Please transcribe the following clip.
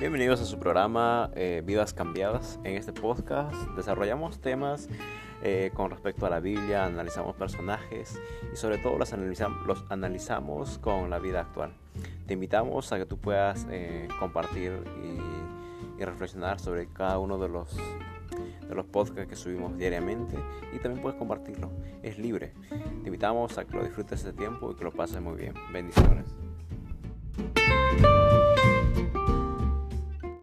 Bienvenidos a su programa eh, Vidas Cambiadas. En este podcast desarrollamos temas eh, con respecto a la Biblia, analizamos personajes y sobre todo los, los analizamos con la vida actual. Te invitamos a que tú puedas eh, compartir y, y, reflexionar sobre cada uno de los, de los podcasts que subimos diariamente y también puedes compartirlo. Es libre. Te invitamos a que lo disfrutes este tiempo y que lo pases muy bien. Bendiciones.